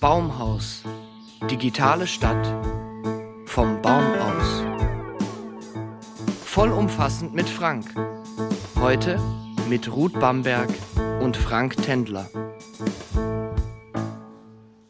Baumhaus. Digitale Stadt. Vom Baum aus. Vollumfassend mit Frank. Heute mit Ruth Bamberg und Frank Tendler.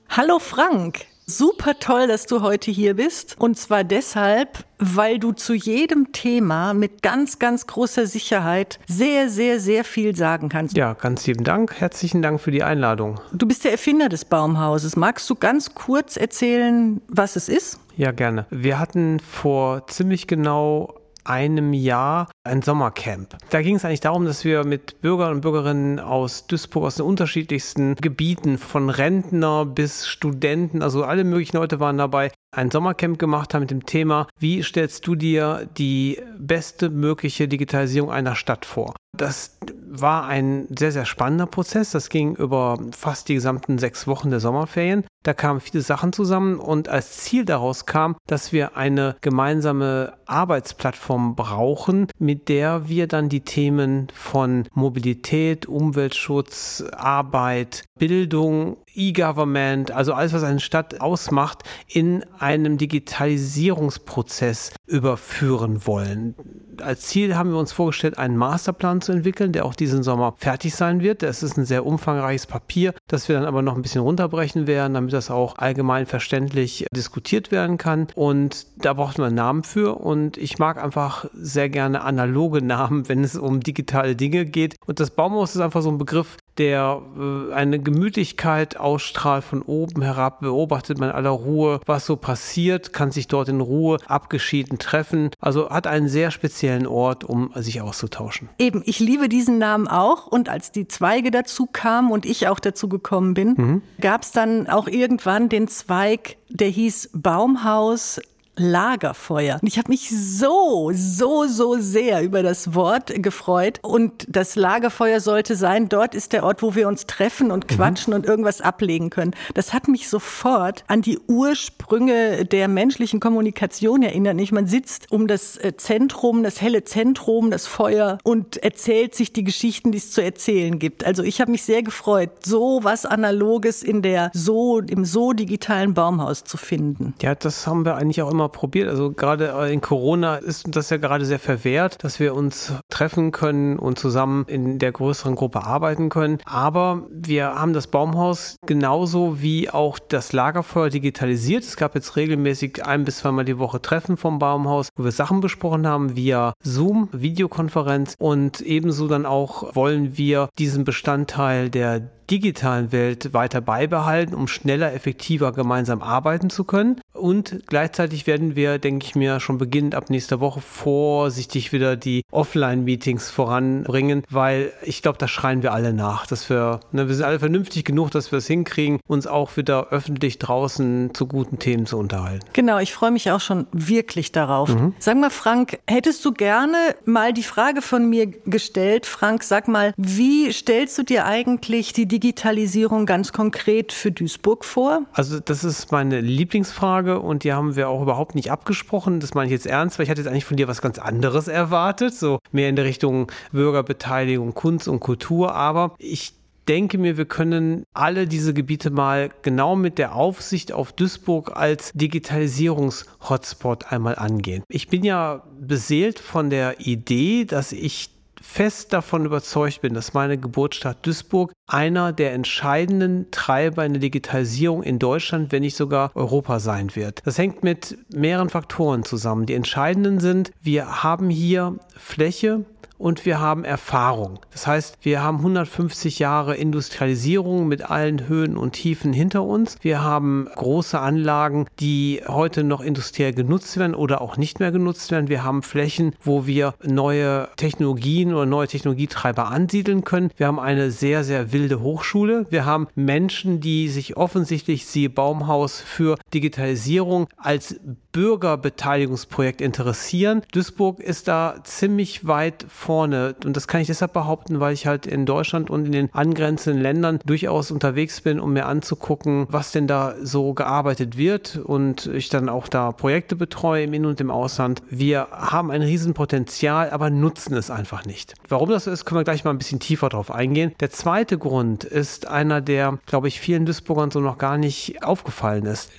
Hallo Frank, super toll, dass du heute hier bist. Und zwar deshalb, weil du zu jedem Thema mit ganz, ganz großer Sicherheit sehr, sehr, sehr viel sagen kannst. Ja, ganz lieben Dank. Herzlichen Dank für die Einladung. Du bist der Erfinder des Baumhauses. Magst du ganz kurz erzählen, was es ist? Ja, gerne. Wir hatten vor ziemlich genau einem Jahr ein Sommercamp. Da ging es eigentlich darum, dass wir mit Bürgern und Bürgerinnen aus Duisburg, aus den unterschiedlichsten Gebieten, von Rentner bis Studenten, also alle möglichen Leute waren dabei, ein Sommercamp gemacht haben mit dem Thema, wie stellst du dir die beste mögliche Digitalisierung einer Stadt vor? Das war ein sehr, sehr spannender Prozess. Das ging über fast die gesamten sechs Wochen der Sommerferien. Da kamen viele Sachen zusammen und als Ziel daraus kam, dass wir eine gemeinsame Arbeitsplattform brauchen, mit der wir dann die Themen von Mobilität, Umweltschutz, Arbeit, Bildung, E-Government, also alles, was eine Stadt ausmacht, in einem Digitalisierungsprozess überführen wollen. Als Ziel haben wir uns vorgestellt, einen Masterplan zu entwickeln, der auch diesen Sommer fertig sein wird. Das ist ein sehr umfangreiches Papier, das wir dann aber noch ein bisschen runterbrechen werden, damit das auch allgemein verständlich diskutiert werden kann. Und da braucht man einen Namen für. Und ich mag einfach sehr gerne analoge Namen, wenn es um digitale Dinge geht. Und das Baumhaus ist einfach so ein Begriff, der äh, eine Gemütlichkeit ausstrahlt von oben herab, beobachtet man in aller Ruhe, was so passiert, kann sich dort in Ruhe abgeschieden treffen. Also hat einen sehr speziellen Ort, um sich auszutauschen. Eben, ich liebe diesen Namen auch und als die Zweige dazu kamen und ich auch dazu gekommen bin, mhm. gab es dann auch irgendwann den Zweig, der hieß Baumhaus Lagerfeuer. Und ich habe mich so, so, so sehr über das Wort gefreut. Und das Lagerfeuer sollte sein, dort ist der Ort, wo wir uns treffen und quatschen mhm. und irgendwas ablegen können. Das hat mich sofort an die Ursprünge der menschlichen Kommunikation erinnert. Nicht? Man sitzt um das äh, Zentrum, das helle Zentrum, das Feuer und erzählt sich die Geschichten, die es zu erzählen gibt. Also ich habe mich sehr gefreut, so was Analoges in der so, im so digitalen Baumhaus zu finden. Ja, das haben wir eigentlich auch immer mal probiert. Also gerade äh, in Corona ist das ja gerade sehr verwehrt, dass wir uns treffen können und zusammen in der größeren Gruppe arbeiten können. Aber wir haben das Baumhaus genauso wie auch das Lagerfeuer digitalisiert. Es gab jetzt regelmäßig ein bis zweimal die Woche Treffen vom Baumhaus, wo wir Sachen besprochen haben via Zoom, Videokonferenz und ebenso dann auch wollen wir diesen Bestandteil der digitalen Welt weiter beibehalten, um schneller, effektiver gemeinsam arbeiten zu können. Und gleichzeitig werden wir, denke ich mir, schon beginnend ab nächster Woche vorsichtig wieder die Offline-Meetings voranbringen, weil ich glaube, da schreien wir alle nach, dass wir, ne, wir sind alle vernünftig genug, dass wir es hinkriegen, uns auch wieder öffentlich draußen zu guten Themen zu unterhalten. Genau, ich freue mich auch schon wirklich darauf. Mhm. Sag mal, Frank, hättest du gerne mal die Frage von mir gestellt? Frank, sag mal, wie stellst du dir eigentlich die Digitalisierung ganz konkret für Duisburg vor? Also das ist meine Lieblingsfrage und die haben wir auch überhaupt nicht abgesprochen. Das meine ich jetzt ernst, weil ich hatte jetzt eigentlich von dir was ganz anderes erwartet, so mehr in der Richtung Bürgerbeteiligung, Kunst und Kultur. Aber ich denke mir, wir können alle diese Gebiete mal genau mit der Aufsicht auf Duisburg als Digitalisierungs-Hotspot einmal angehen. Ich bin ja beseelt von der Idee, dass ich fest davon überzeugt bin, dass meine Geburtsstadt Duisburg einer der entscheidenden Treiber in der Digitalisierung in Deutschland, wenn nicht sogar Europa sein wird. Das hängt mit mehreren Faktoren zusammen. Die entscheidenden sind, wir haben hier Fläche, und wir haben Erfahrung. Das heißt, wir haben 150 Jahre Industrialisierung mit allen Höhen und Tiefen hinter uns. Wir haben große Anlagen, die heute noch industriell genutzt werden oder auch nicht mehr genutzt werden. Wir haben Flächen, wo wir neue Technologien oder neue Technologietreiber ansiedeln können. Wir haben eine sehr, sehr wilde Hochschule. Wir haben Menschen, die sich offensichtlich, siehe Baumhaus, für Digitalisierung als Bürgerbeteiligungsprojekt interessieren. Duisburg ist da ziemlich weit vorne und das kann ich deshalb behaupten, weil ich halt in Deutschland und in den angrenzenden Ländern durchaus unterwegs bin, um mir anzugucken, was denn da so gearbeitet wird und ich dann auch da Projekte betreue im In- und im Ausland. Wir haben ein Riesenpotenzial, aber nutzen es einfach nicht. Warum das so ist, können wir gleich mal ein bisschen tiefer drauf eingehen. Der zweite Grund ist einer, der, glaube ich, vielen Duisburgern so noch gar nicht aufgefallen ist.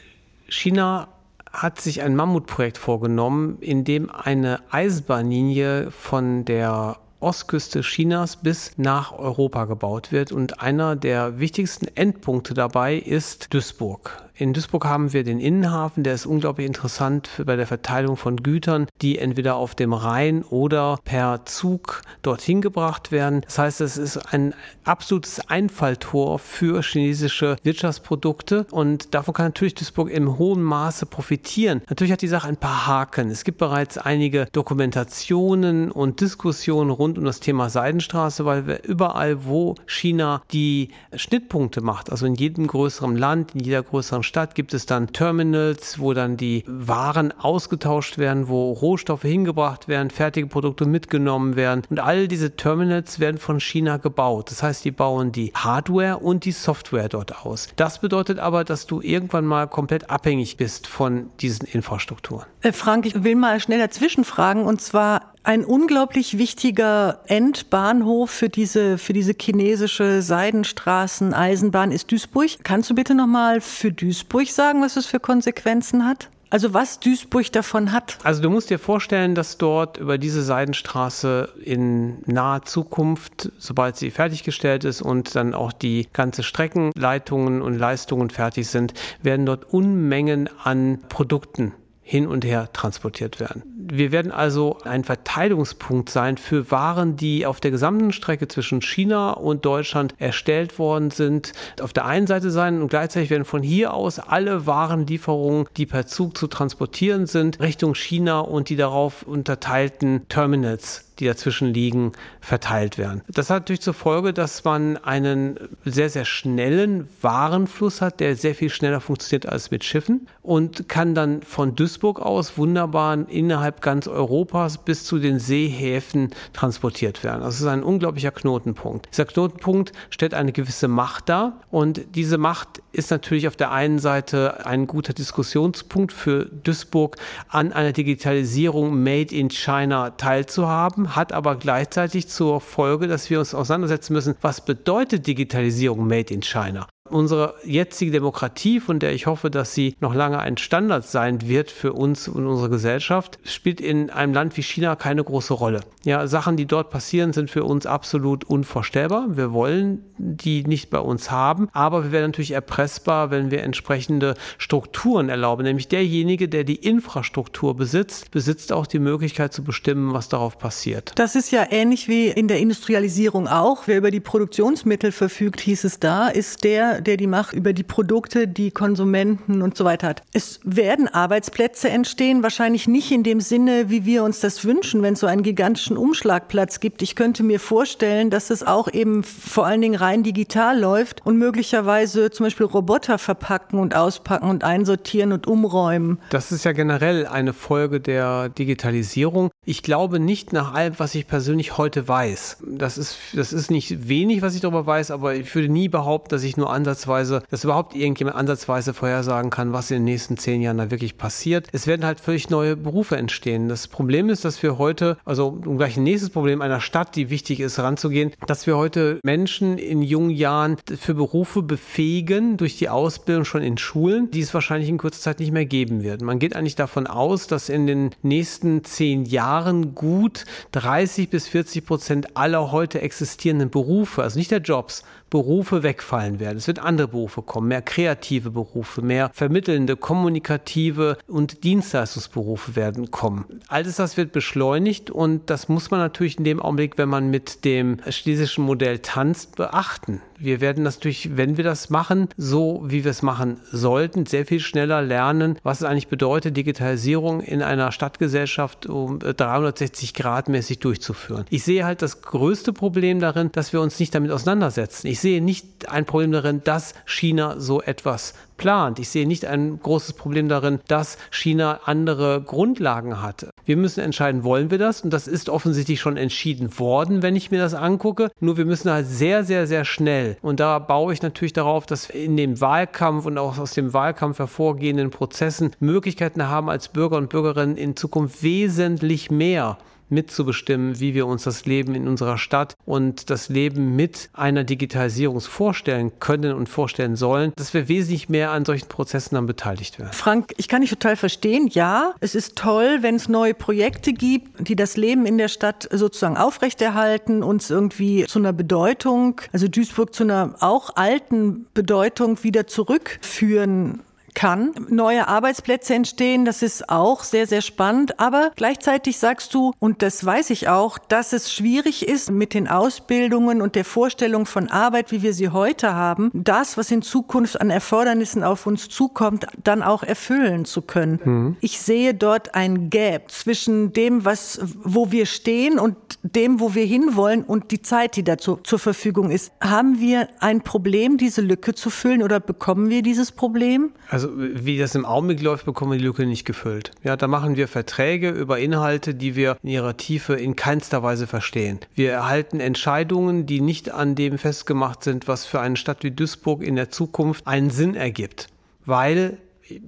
China hat sich ein Mammutprojekt vorgenommen, in dem eine Eisenbahnlinie von der Ostküste Chinas bis nach Europa gebaut wird. Und einer der wichtigsten Endpunkte dabei ist Duisburg. In Duisburg haben wir den Innenhafen, der ist unglaublich interessant für, bei der Verteilung von Gütern, die entweder auf dem Rhein oder per Zug dorthin gebracht werden. Das heißt, es ist ein absolutes Einfalltor für chinesische Wirtschaftsprodukte und davon kann natürlich Duisburg im hohen Maße profitieren. Natürlich hat die Sache ein paar Haken. Es gibt bereits einige Dokumentationen und Diskussionen rund um das Thema Seidenstraße, weil wir überall, wo China die Schnittpunkte macht, also in jedem größeren Land, in jeder größeren Stadt gibt es dann Terminals, wo dann die Waren ausgetauscht werden, wo Rohstoffe hingebracht werden, fertige Produkte mitgenommen werden. Und all diese Terminals werden von China gebaut. Das heißt, die bauen die Hardware und die Software dort aus. Das bedeutet aber, dass du irgendwann mal komplett abhängig bist von diesen Infrastrukturen. Äh, Frank, ich will mal schnell dazwischen fragen. Und zwar, ein unglaublich wichtiger Endbahnhof für diese, für diese chinesische Seidenstraßen-Eisenbahn ist Duisburg. Kannst du bitte nochmal für Duisburg sagen, was es für Konsequenzen hat? Also was Duisburg davon hat? Also du musst dir vorstellen, dass dort über diese Seidenstraße in naher Zukunft, sobald sie fertiggestellt ist und dann auch die ganze Streckenleitungen und Leistungen fertig sind, werden dort Unmengen an Produkten hin und her transportiert werden. Wir werden also ein Verteilungspunkt sein für Waren, die auf der gesamten Strecke zwischen China und Deutschland erstellt worden sind. Auf der einen Seite sein und gleichzeitig werden von hier aus alle Warenlieferungen, die per Zug zu transportieren sind, Richtung China und die darauf unterteilten Terminals die dazwischen liegen, verteilt werden. Das hat natürlich zur Folge, dass man einen sehr, sehr schnellen Warenfluss hat, der sehr viel schneller funktioniert als mit Schiffen und kann dann von Duisburg aus wunderbar innerhalb ganz Europas bis zu den Seehäfen transportiert werden. Das ist ein unglaublicher Knotenpunkt. Dieser Knotenpunkt stellt eine gewisse Macht dar und diese Macht ist natürlich auf der einen Seite ein guter Diskussionspunkt für Duisburg, an einer Digitalisierung made in China teilzuhaben hat aber gleichzeitig zur Folge, dass wir uns auseinandersetzen müssen, was bedeutet Digitalisierung made in China? Unsere jetzige Demokratie, von der ich hoffe, dass sie noch lange ein Standard sein wird für uns und unsere Gesellschaft, spielt in einem Land wie China keine große Rolle. Ja, Sachen, die dort passieren, sind für uns absolut unvorstellbar. Wir wollen die nicht bei uns haben, aber wir werden natürlich erpressbar, wenn wir entsprechende Strukturen erlauben. Nämlich derjenige, der die Infrastruktur besitzt, besitzt auch die Möglichkeit zu bestimmen, was darauf passiert. Das ist ja ähnlich wie in der Industrialisierung auch. Wer über die Produktionsmittel verfügt, hieß es da, ist der, der die Macht über die Produkte, die Konsumenten und so weiter hat. Es werden Arbeitsplätze entstehen, wahrscheinlich nicht in dem Sinne, wie wir uns das wünschen, wenn es so einen gigantischen Umschlagplatz gibt. Ich könnte mir vorstellen, dass es auch eben vor allen Dingen rein digital läuft und möglicherweise zum Beispiel Roboter verpacken und auspacken und einsortieren und umräumen. Das ist ja generell eine Folge der Digitalisierung. Ich glaube nicht nach allem, was ich persönlich heute weiß. Das ist, das ist nicht wenig, was ich darüber weiß, aber ich würde nie behaupten, dass ich nur an ansatzweise, dass überhaupt irgendjemand ansatzweise vorhersagen kann, was in den nächsten zehn Jahren da wirklich passiert. Es werden halt völlig neue Berufe entstehen. Das Problem ist, dass wir heute, also um gleich ein nächstes Problem einer Stadt, die wichtig ist, ranzugehen, dass wir heute Menschen in jungen Jahren für Berufe befähigen durch die Ausbildung schon in Schulen, die es wahrscheinlich in kurzer Zeit nicht mehr geben wird. Man geht eigentlich davon aus, dass in den nächsten zehn Jahren gut 30 bis 40 Prozent aller heute existierenden Berufe, also nicht der Jobs, Berufe wegfallen werden. Es wird andere Berufe kommen, mehr kreative Berufe, mehr vermittelnde, kommunikative und Dienstleistungsberufe werden kommen. Alles das wird beschleunigt und das muss man natürlich in dem Augenblick, wenn man mit dem schlesischen Modell tanzt, beachten. Wir werden das natürlich, wenn wir das machen, so wie wir es machen sollten, sehr viel schneller lernen, was es eigentlich bedeutet, Digitalisierung in einer Stadtgesellschaft um 360 Grad mäßig durchzuführen. Ich sehe halt das größte Problem darin, dass wir uns nicht damit auseinandersetzen. Ich sehe nicht ein Problem darin, dass China so etwas plant. Ich sehe nicht ein großes Problem darin, dass China andere Grundlagen hat. Wir müssen entscheiden, wollen wir das? Und das ist offensichtlich schon entschieden worden, wenn ich mir das angucke. Nur wir müssen halt sehr, sehr, sehr schnell. Und da baue ich natürlich darauf, dass wir in dem Wahlkampf und auch aus dem Wahlkampf hervorgehenden Prozessen Möglichkeiten haben, als Bürger und Bürgerinnen in Zukunft wesentlich mehr mitzubestimmen, wie wir uns das Leben in unserer Stadt und das Leben mit einer Digitalisierung vorstellen können und vorstellen sollen, dass wir wesentlich mehr an solchen Prozessen dann beteiligt werden. Frank, ich kann dich total verstehen. Ja, es ist toll, wenn es neue Projekte gibt, die das Leben in der Stadt sozusagen aufrechterhalten, uns irgendwie zu einer Bedeutung, also Duisburg zu einer auch alten Bedeutung wieder zurückführen kann. Neue Arbeitsplätze entstehen, das ist auch sehr, sehr spannend. Aber gleichzeitig sagst du, und das weiß ich auch, dass es schwierig ist mit den Ausbildungen und der Vorstellung von Arbeit, wie wir sie heute haben, das, was in Zukunft an Erfordernissen auf uns zukommt, dann auch erfüllen zu können. Mhm. Ich sehe dort ein Gap zwischen dem, was, wo wir stehen und dem, wo wir hinwollen und die Zeit, die dazu zur Verfügung ist. Haben wir ein Problem, diese Lücke zu füllen oder bekommen wir dieses Problem? Also also wie das im Augenblick läuft, bekommen wir die Lücke nicht gefüllt. Ja, da machen wir Verträge über Inhalte, die wir in ihrer Tiefe in keinster Weise verstehen. Wir erhalten Entscheidungen, die nicht an dem festgemacht sind, was für eine Stadt wie Duisburg in der Zukunft einen Sinn ergibt. Weil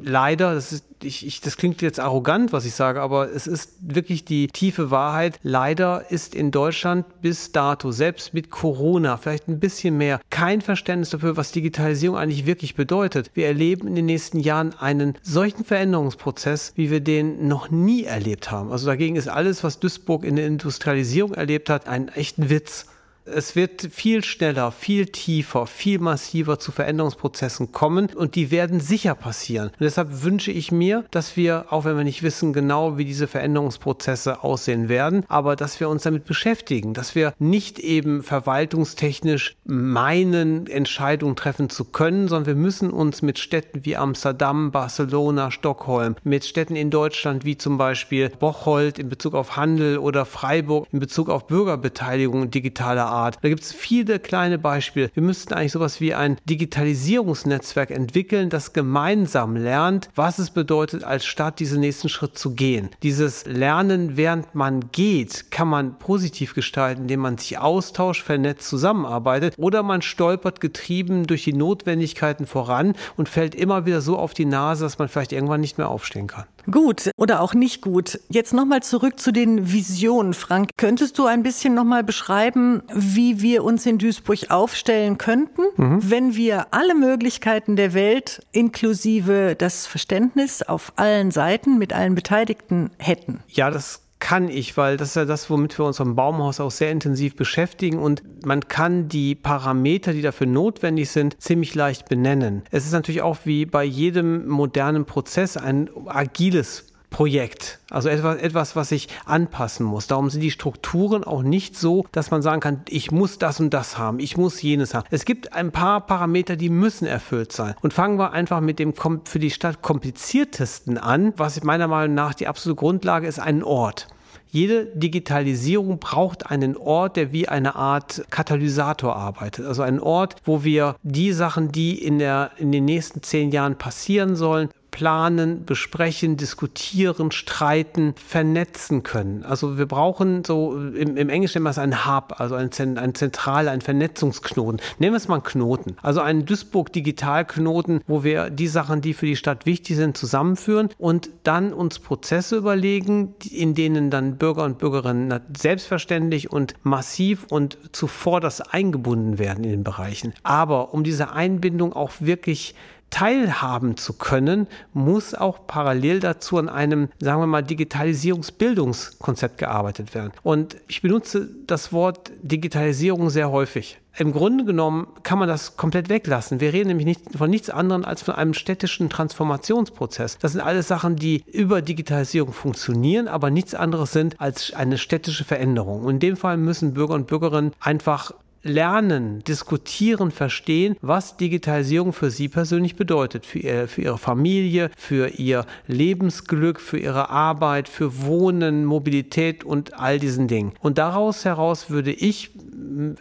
leider, das, ist, ich, ich, das klingt jetzt arrogant, was ich sage, aber es ist wirklich die tiefe Wahrheit. Leider ist in Deutschland bis dato, selbst mit Corona, vielleicht ein bisschen mehr, kein Verständnis dafür, was Digitalisierung eigentlich wirklich bedeutet. Wir erleben in den nächsten Jahren einen solchen Veränderungsprozess, wie wir den noch nie erlebt haben. Also dagegen ist alles, was Duisburg in der Industrialisierung erlebt hat, ein echten Witz es wird viel schneller, viel tiefer, viel massiver zu Veränderungsprozessen kommen und die werden sicher passieren. Und deshalb wünsche ich mir, dass wir, auch wenn wir nicht wissen genau, wie diese Veränderungsprozesse aussehen werden, aber dass wir uns damit beschäftigen, dass wir nicht eben verwaltungstechnisch meinen, Entscheidungen treffen zu können, sondern wir müssen uns mit Städten wie Amsterdam, Barcelona, Stockholm, mit Städten in Deutschland wie zum Beispiel Bocholt in Bezug auf Handel oder Freiburg in Bezug auf Bürgerbeteiligung digitaler Art Art. Da gibt es viele kleine Beispiele. Wir müssten eigentlich sowas wie ein Digitalisierungsnetzwerk entwickeln, das gemeinsam lernt, was es bedeutet, als Stadt diesen nächsten Schritt zu gehen. Dieses Lernen, während man geht, kann man positiv gestalten, indem man sich austauscht, vernetzt, zusammenarbeitet oder man stolpert getrieben durch die Notwendigkeiten voran und fällt immer wieder so auf die Nase, dass man vielleicht irgendwann nicht mehr aufstehen kann. Gut oder auch nicht gut. Jetzt nochmal zurück zu den Visionen, Frank. Könntest du ein bisschen nochmal beschreiben, wie wir uns in Duisburg aufstellen könnten, mhm. wenn wir alle Möglichkeiten der Welt inklusive das Verständnis auf allen Seiten mit allen Beteiligten hätten? Ja, das kann ich, weil das ist ja das, womit wir uns am Baumhaus auch sehr intensiv beschäftigen und man kann die Parameter, die dafür notwendig sind, ziemlich leicht benennen. Es ist natürlich auch wie bei jedem modernen Prozess ein agiles Projekt. Also etwas, etwas, was sich anpassen muss. Darum sind die Strukturen auch nicht so, dass man sagen kann, ich muss das und das haben, ich muss jenes haben. Es gibt ein paar Parameter, die müssen erfüllt sein. Und fangen wir einfach mit dem für die Stadt kompliziertesten an, was meiner Meinung nach die absolute Grundlage ist, einen Ort. Jede Digitalisierung braucht einen Ort, der wie eine Art Katalysator arbeitet. Also einen Ort, wo wir die Sachen, die in, der, in den nächsten zehn Jahren passieren sollen, planen, besprechen, diskutieren, streiten, vernetzen können. Also wir brauchen so, im, im Englischen es ein Hub, also ein, ein Zentral, ein Vernetzungsknoten. Nehmen wir es mal einen Knoten. Also einen Duisburg-Digitalknoten, wo wir die Sachen, die für die Stadt wichtig sind, zusammenführen und dann uns Prozesse überlegen, in denen dann Bürger und Bürgerinnen selbstverständlich und massiv und zuvor das eingebunden werden in den Bereichen. Aber um diese Einbindung auch wirklich teilhaben zu können, muss auch parallel dazu an einem, sagen wir mal, Digitalisierungsbildungskonzept gearbeitet werden. Und ich benutze das Wort Digitalisierung sehr häufig. Im Grunde genommen kann man das komplett weglassen. Wir reden nämlich nicht von nichts anderem als von einem städtischen Transformationsprozess. Das sind alles Sachen, die über Digitalisierung funktionieren, aber nichts anderes sind als eine städtische Veränderung. Und in dem Fall müssen Bürger und Bürgerinnen einfach lernen, diskutieren, verstehen, was Digitalisierung für sie persönlich bedeutet, für, ihr, für ihre Familie, für ihr Lebensglück, für ihre Arbeit, für Wohnen, Mobilität und all diesen Dingen. Und daraus heraus würde ich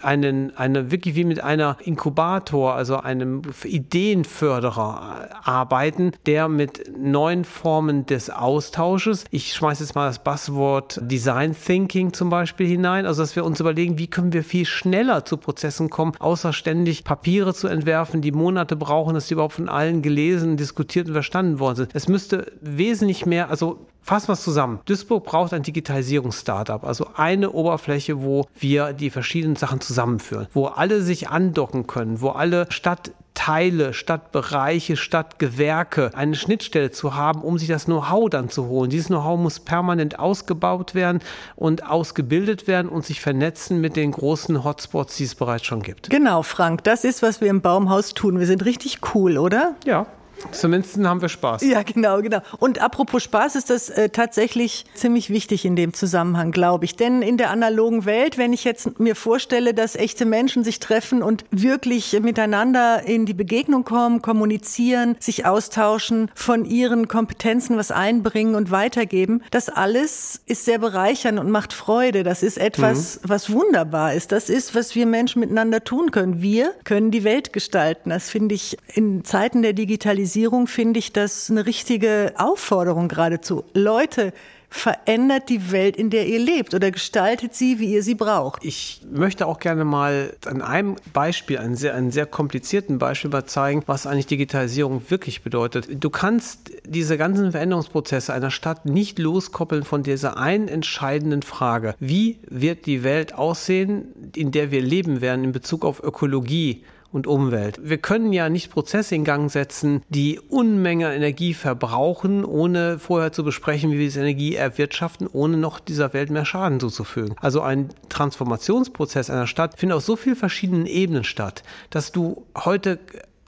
einen, eine, wirklich wie mit einer Inkubator, also einem Ideenförderer arbeiten, der mit neuen Formen des Austausches, ich schmeiße jetzt mal das Buzzword Design Thinking zum Beispiel hinein, also dass wir uns überlegen, wie können wir viel schneller zu Prozessen kommen, außer ständig Papiere zu entwerfen, die Monate brauchen, dass die überhaupt von allen gelesen, diskutiert und verstanden worden sind. Es müsste wesentlich mehr, also Fassen wir es zusammen. Duisburg braucht ein Digitalisierungs-Startup, also eine Oberfläche, wo wir die verschiedenen Sachen zusammenführen, wo alle sich andocken können, wo alle Stadtteile, Stadtbereiche, Stadtgewerke eine Schnittstelle zu haben, um sich das Know-how dann zu holen. Dieses Know-how muss permanent ausgebaut werden und ausgebildet werden und sich vernetzen mit den großen Hotspots, die es bereits schon gibt. Genau, Frank, das ist, was wir im Baumhaus tun. Wir sind richtig cool, oder? Ja. Zumindest haben wir Spaß. Ja, genau, genau. Und apropos Spaß ist das äh, tatsächlich ziemlich wichtig in dem Zusammenhang, glaube ich. Denn in der analogen Welt, wenn ich jetzt mir vorstelle, dass echte Menschen sich treffen und wirklich miteinander in die Begegnung kommen, kommunizieren, sich austauschen, von ihren Kompetenzen was einbringen und weitergeben, das alles ist sehr bereichernd und macht Freude. Das ist etwas, mhm. was wunderbar ist. Das ist, was wir Menschen miteinander tun können. Wir können die Welt gestalten. Das finde ich in Zeiten der Digitalisierung Digitalisierung finde ich das eine richtige Aufforderung geradezu. Leute, verändert die Welt, in der ihr lebt oder gestaltet sie, wie ihr sie braucht. Ich möchte auch gerne mal an einem Beispiel, einem sehr, einem sehr komplizierten Beispiel mal zeigen, was eigentlich Digitalisierung wirklich bedeutet. Du kannst diese ganzen Veränderungsprozesse einer Stadt nicht loskoppeln von dieser einen entscheidenden Frage. Wie wird die Welt aussehen, in der wir leben werden in Bezug auf Ökologie? Und Umwelt. Wir können ja nicht Prozesse in Gang setzen, die Unmenge Energie verbrauchen, ohne vorher zu besprechen, wie wir diese Energie erwirtschaften, ohne noch dieser Welt mehr Schaden zuzufügen. Also ein Transformationsprozess einer Stadt findet auf so vielen verschiedenen Ebenen statt, dass du heute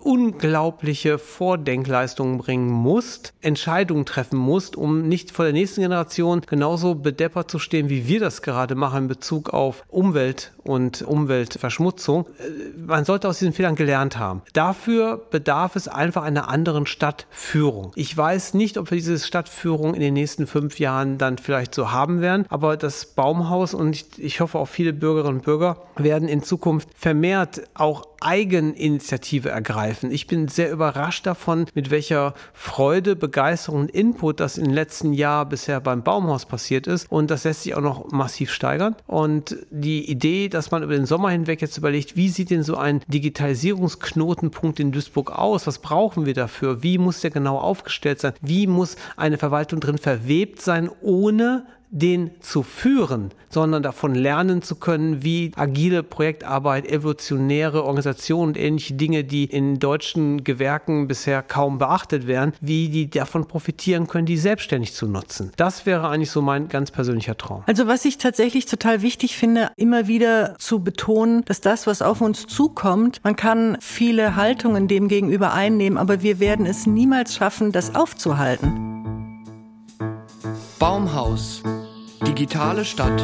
unglaubliche Vordenkleistungen bringen musst, Entscheidungen treffen musst, um nicht vor der nächsten Generation genauso bedeppert zu stehen, wie wir das gerade machen in Bezug auf Umwelt und Umweltverschmutzung. Äh, man sollte aus diesen Fehlern gelernt haben. Dafür bedarf es einfach einer anderen Stadtführung. Ich weiß nicht, ob wir diese Stadtführung in den nächsten fünf Jahren dann vielleicht so haben werden, aber das Baumhaus und ich, ich hoffe auch viele Bürgerinnen und Bürger werden in Zukunft vermehrt auch Eigeninitiative ergreifen. Ich bin sehr überrascht davon, mit welcher Freude, Begeisterung und Input das im letzten Jahr bisher beim Baumhaus passiert ist. Und das lässt sich auch noch massiv steigern. Und die Idee, dass man über den Sommer hinweg jetzt überlegt, wie sieht denn so ein Digitalisierungsknotenpunkt in Duisburg aus? Was brauchen wir dafür? Wie muss der genau aufgestellt sein? Wie muss eine Verwaltung drin verwebt sein, ohne den zu führen, sondern davon lernen zu können, wie agile Projektarbeit, evolutionäre Organisationen und ähnliche Dinge, die in deutschen Gewerken bisher kaum beachtet werden, wie die davon profitieren können, die selbstständig zu nutzen. Das wäre eigentlich so mein ganz persönlicher Traum. Also was ich tatsächlich total wichtig finde, immer wieder zu betonen, dass das, was auf uns zukommt, man kann viele Haltungen dem gegenüber einnehmen, aber wir werden es niemals schaffen, das aufzuhalten. Baumhaus Digitale Stadt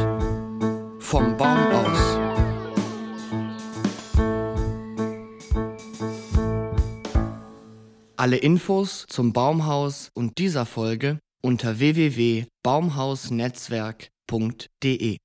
vom Baum aus. Alle Infos zum Baumhaus und dieser Folge unter www.baumhausnetzwerk.de